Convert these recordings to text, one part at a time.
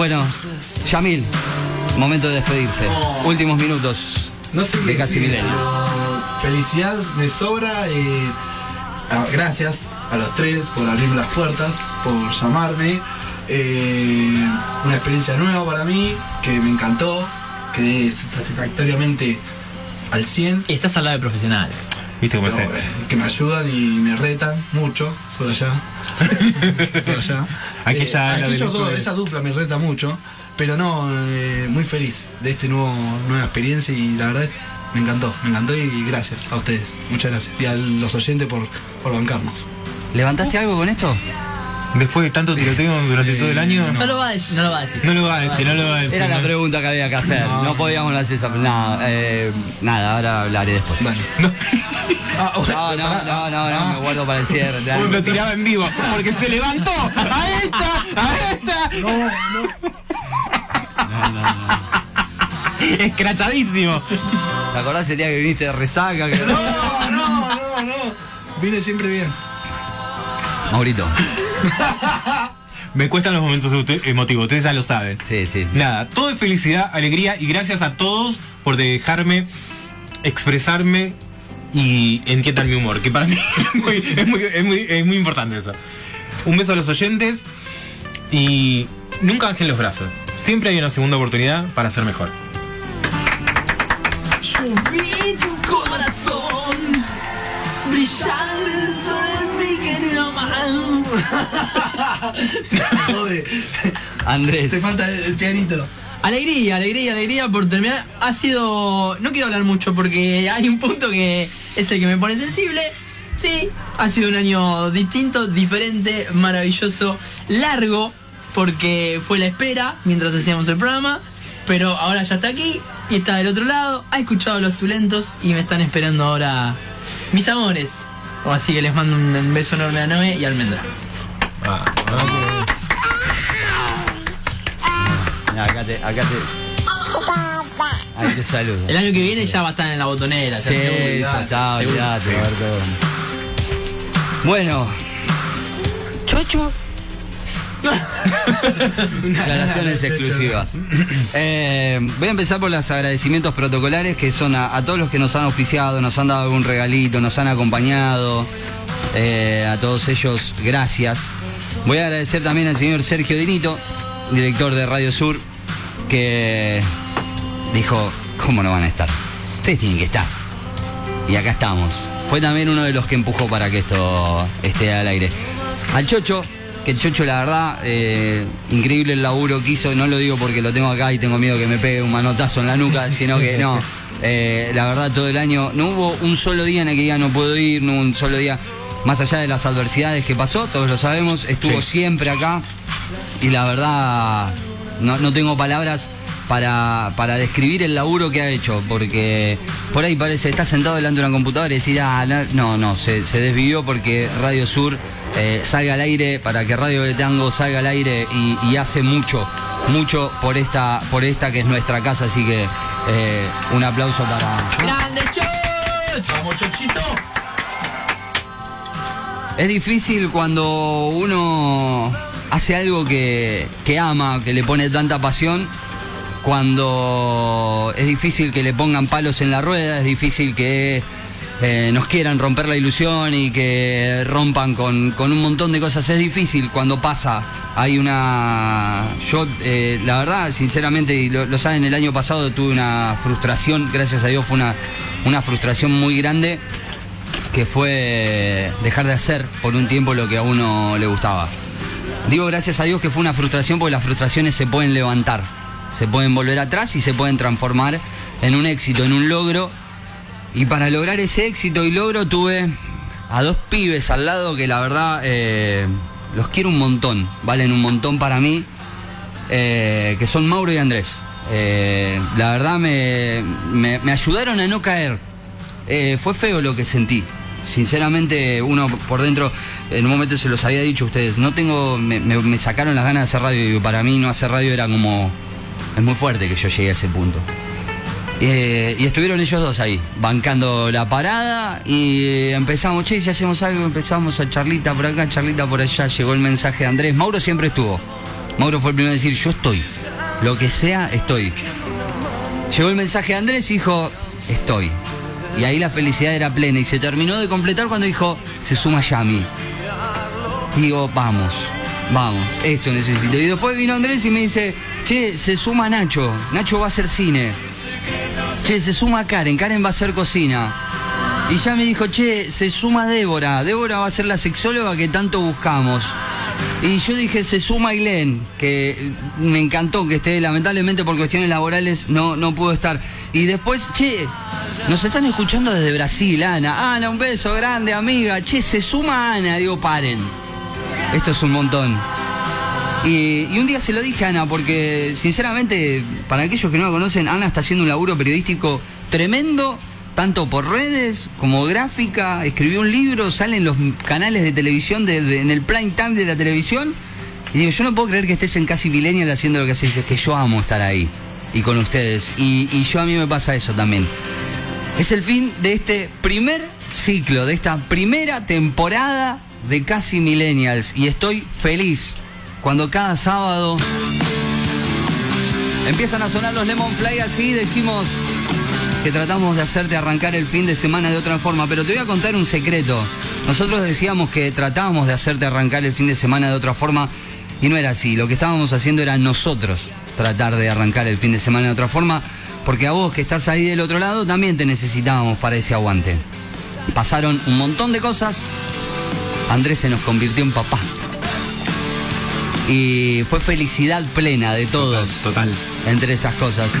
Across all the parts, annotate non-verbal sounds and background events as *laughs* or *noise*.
Bueno, Yamil, momento de despedirse. Oh. Últimos minutos No sé de qué casi Felicidad me sobra. eh, ah, gracias a los tres por abrirme las puertas, por llamarme. Eh, una experiencia nueva para mí, que me encantó. Quedé satisfactoriamente al 100. Y estás al lado de profesionales. ¿Viste cómo es No, esto? eh, que me ayudan y me retan mucho. Soy allá. *laughs* Soy allá. Aquella del aquellos dos, esa dupla me reta mucho. Pero no, eh, muy feliz de este nuevo nueva experiencia y la verdad me encantó, me encantó y gracias a ustedes. Muchas gracias. Y a los oyentes por, por bancarnos. ¿Levantaste algo con esto? Después de tanto tiroteo durante Eh, todo el año, No lo va a decir, no lo va a decir. no lo va a decir, no lo va a decir. Era la no. pregunta que había que hacer. No, No. podíamos hacer esa. No, eh, nada, ahora hablaré después. *laughs* Ah, No, no, no, no, no, me guardo para el cierre. Uy, lo tiraba en vivo, porque se levantó. ¡A esta! ¡A esta! Escrachadísimo. ¿Te acordás el día que viniste de resaca? Que... No, no, no, no. Vine siempre bien. Maurito. *laughs* Me cuestan los momentos emotivos, ustedes ya lo saben. Sí, sí, sí. Nada, todo es felicidad, alegría y gracias a todos por dejarme expresarme y entiendan mi humor, que para mí *laughs* es muy, es muy- es muy- es muy importante eso. Un beso a los oyentes y nunca bajen los brazos. Siempre hay una segunda oportunidad para ser mejor. Yo vi tu corazón brillante sobre man. *laughs* Jode. Andrés. Te falta el, el pianito. Alegría, alegría, alegría por terminar. Ha sido. No quiero hablar mucho porque hay un punto que es el que me pone sensible. Sí, ha sido un año distinto, diferente, maravilloso, largo, porque fue la espera mientras hacíamos el programa. Pero ahora ya está aquí y está del otro lado. Ha escuchado los tulentos y me están esperando ahora mis amores. O así que les mando un beso enorme a Noé y a Almendra. Mirá, acá te, acá te. Ahí te saludo. El año que viene ya va a estar en la botonera. Sí, ya está, olvidate. Bueno. Chocho. Declaraciones exclusivas. Eh, voy a empezar por los agradecimientos protocolares que son a, a todos los que nos han auspiciado, nos han dado algún regalito, nos han acompañado. Eh, a todos ellos, gracias. Voy a agradecer también al señor Sergio Dinito, director de Radio Sur, que dijo, ¿cómo no van a estar? Ustedes tienen que estar. Y acá estamos. Fue también uno de los que empujó para que esto esté al aire. Al Chocho, que el Chocho la verdad, eh, increíble el laburo que hizo, no lo digo porque lo tengo acá y tengo miedo que me pegue un manotazo en la nuca, *laughs* sino que no. eh, la verdad todo el año, no hubo un solo día en el que diga no puedo ir, no hubo un solo día, más allá de las adversidades que pasó, todos lo sabemos, estuvo siempre acá. Y la verdad no, no tengo palabras para, para describir el laburo que ha hecho, porque por ahí parece, está sentado delante de una computadora y decir, ah, no, no, se, se desvivió porque Radio Sur eh, salga al aire, para que Radio de Tango salga al aire y, y hace mucho, mucho por esta, por esta que es nuestra casa, así que eh, un aplauso para... ¡Grande Choch! Vamos, Chochito. Es difícil cuando uno hace algo que, que ama, que le pone tanta pasión, cuando es difícil que le pongan palos en la rueda, es difícil que eh, nos quieran romper la ilusión y que rompan con, con un montón de cosas. Es difícil cuando pasa. Hay una... Yo, eh, la verdad, sinceramente, y lo, lo saben, el año pasado tuve una frustración, gracias a Dios fue una, una frustración muy grande que fue dejar de hacer por un tiempo lo que a uno le gustaba. Digo gracias a Dios que fue una frustración porque las frustraciones se pueden levantar, se pueden volver atrás y se pueden transformar en un éxito, en un logro. Y para lograr ese éxito y logro tuve a dos pibes al lado que la verdad eh, los quiero un montón, valen un montón para mí, eh, que son Mauro y Andrés. Eh, la verdad me, me- ayudaron a no caer. Fue feo lo que sentí. Sinceramente, uno por dentro, en un momento se los había dicho a ustedes, no tengo, me- me sacaron las ganas de hacer radio y para mí no hacer radio era como, es muy fuerte que yo llegué a ese punto. Eh, y estuvieron ellos dos ahí, bancando la parada y empezamos, che, si hacemos algo, empezamos a charlita por acá, charlita por allá, llegó el mensaje de Andrés, Mauro siempre estuvo, Mauro fue el primero en decir, yo estoy. Lo que sea, estoy. Llegó el mensaje de Andrés y dijo, estoy. Y ahí la felicidad era plena y se terminó de completar cuando dijo, se suma Yami. Digo, vamos, vamos, esto necesito. Y después vino Andrés y me dice, che, se suma Nacho, Nacho va a hacer cine. Che, se suma Karen, Karen va a hacer cocina. Y ya me dijo, che, se suma Débora, Débora va a ser la sexóloga que tanto buscamos. Y yo dije, se suma Ailén, que me encantó que esté, lamentablemente por cuestiones laborales no, no pudo estar. Y después, che, nos están escuchando desde Brasil, Ana. Ana, un beso grande, amiga. Che, se suma Ana, digo, paren. Esto es un montón. Y, un día se lo dije a Ana, porque sinceramente, para aquellos que no la conocen, Ana está haciendo un laburo periodístico tremendo, tanto por redes como gráfica. Escribió un libro, sale en los canales de televisión, en el prime time de la televisión. Y digo, yo no puedo creer que estés en casi millennial haciendo lo que haces, es que yo amo estar ahí y con ustedes. Y, y yo a mí me pasa eso también. Es el fin de este primer ciclo, de esta primera temporada de Casi Millennials. Y estoy feliz cuando cada sábado empiezan a sonar los Lemon Fly así, decimos que tratamos de hacerte arrancar el fin de semana de otra forma. Pero te voy a contar un secreto. Nosotros decíamos que tratábamos de hacerte arrancar el fin de semana de otra forma y no era así. Lo que estábamos haciendo era nosotros tratar de arrancar el fin de semana de otra forma, porque a vos que estás ahí del otro lado también te necesitábamos para ese aguante. Pasaron un montón de cosas. Andrés se nos convirtió en papá. Y fue felicidad plena de todos Total. entre esas cosas.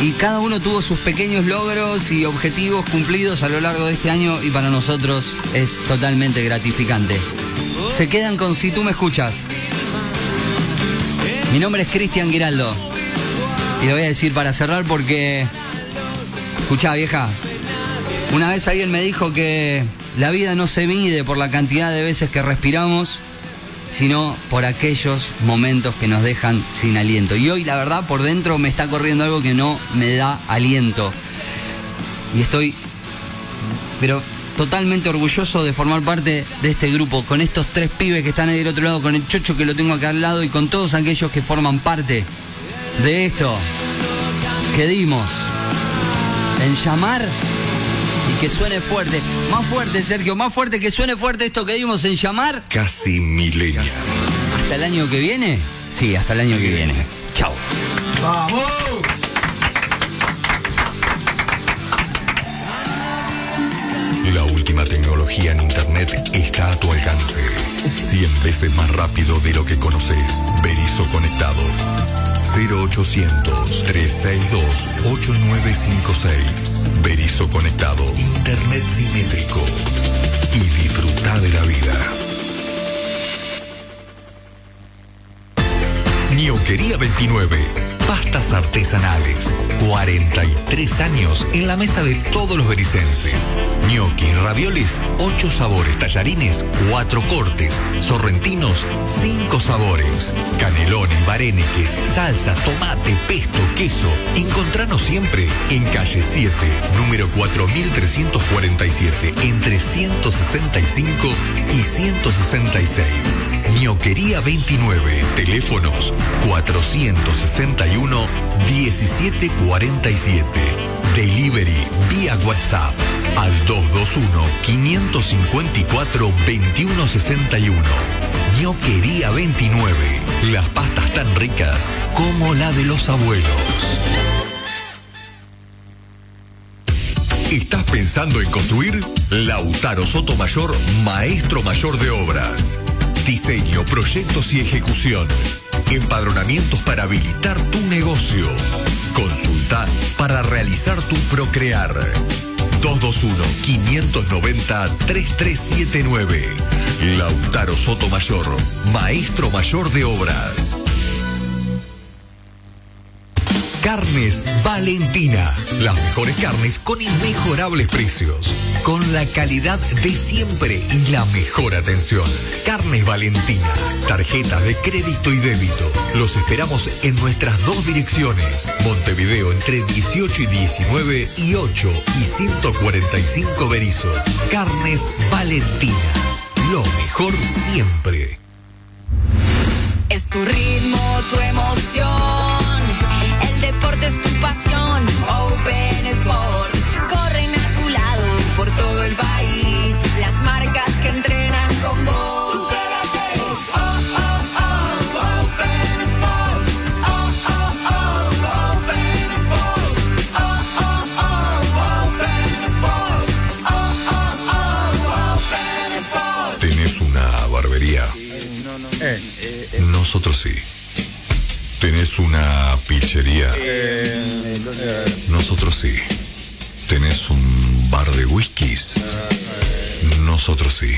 Y cada uno tuvo sus pequeños logros y objetivos cumplidos a lo largo de este año y para nosotros es totalmente gratificante. Se quedan con Si tú me escuchas. Mi nombre es Cristian Giraldo. Y lo voy a decir para cerrar porque... Escuchá vieja. Una vez alguien me dijo que la vida no se mide por la cantidad de veces que respiramos, sino por aquellos momentos que nos dejan sin aliento. Y hoy, la verdad, por dentro me está corriendo algo que no me da aliento. Y estoy, pero totalmente orgulloso de formar parte de este grupo, con estos tres pibes que están ahí del otro lado, con el chocho que lo tengo acá al lado y con todos aquellos que forman parte de esto que dimos en llamar que suene fuerte. Más fuerte, Sergio, más fuerte que suene fuerte esto que dimos en llamar. Casi millennial. ¿Hasta el año que viene? Sí, hasta el año que viene. Chao. ¡Vamos! La última tecnología en Internet está a tu alcance. 100 veces más rápido de lo que conoces. Berizo Conectado. 0800-362-8956. Berizo Conectado. Internet simétrico. Y disfruta de la vida. Ñoquería 29. Pastas artesanales. 43 años en la mesa de todos los bericenses. Ñoqui, ravioles, 8 sabores. Tallarines, 4 cortes. Sorrentinos, 5 sabores. Canelones, vareneques, salsa, tomate, pesto, queso. Encontranos siempre en calle 7, número 4347, entre 165 y 166. Ñoquería 29. Teléfonos 461 1747. Delivery vía WhatsApp al 221 554 2161. Ñoquería 29. Las pastas tan ricas como la de los abuelos. ¿Estás pensando en construir? Lautaro Sotomayor, maestro mayor de obras. Diseño, proyectos y ejecución. Empadronamientos para habilitar tu negocio. Consulta para realizar tu procrear. 221-590-3379. Lautaro Sotomayor, maestro mayor de obras. Carnes Valentina. Las mejores carnes con inmejorables precios. Con la calidad de siempre y la mejor atención. Carnes Valentina. Tarjetas de crédito y débito. Los esperamos en nuestras dos direcciones. Montevideo entre 18 y 19 y 8 y 145 Berizo. Carnes Valentina. Lo mejor siempre. Es tu ritmo, tu emoción. Pasión. Open Sport. ¿Tenés una pizzería? Nosotros sí. ¿Tenés un bar de whiskies? Nosotros sí.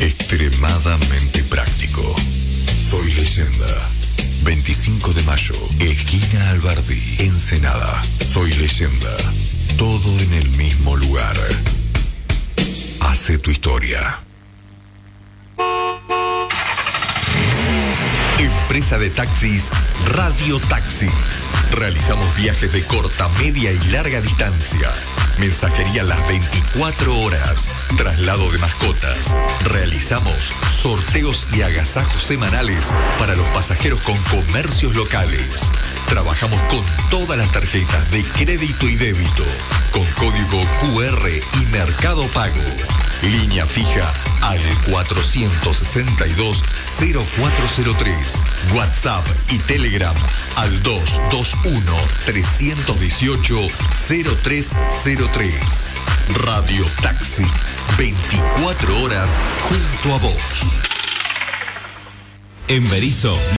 Extremadamente práctico. Soy leyenda. 25 de mayo, esquina Alberdi, Ensenada. Soy leyenda. Todo en el mismo lugar. Hace tu historia. Empresa de taxis Radio Taxi. Realizamos viajes de corta, media y larga distancia. Mensajería las 24 horas. Traslado de mascotas. Realizamos sorteos y agasajos semanales para los pasajeros con comercios locales. Trabajamos con todas las tarjetas de crédito y débito, con código QR y Mercado Pago. Línea fija al 462-0403. WhatsApp y Telegram al 221-318-0303. Radio Taxi. 24 horas junto a vos. En Berizo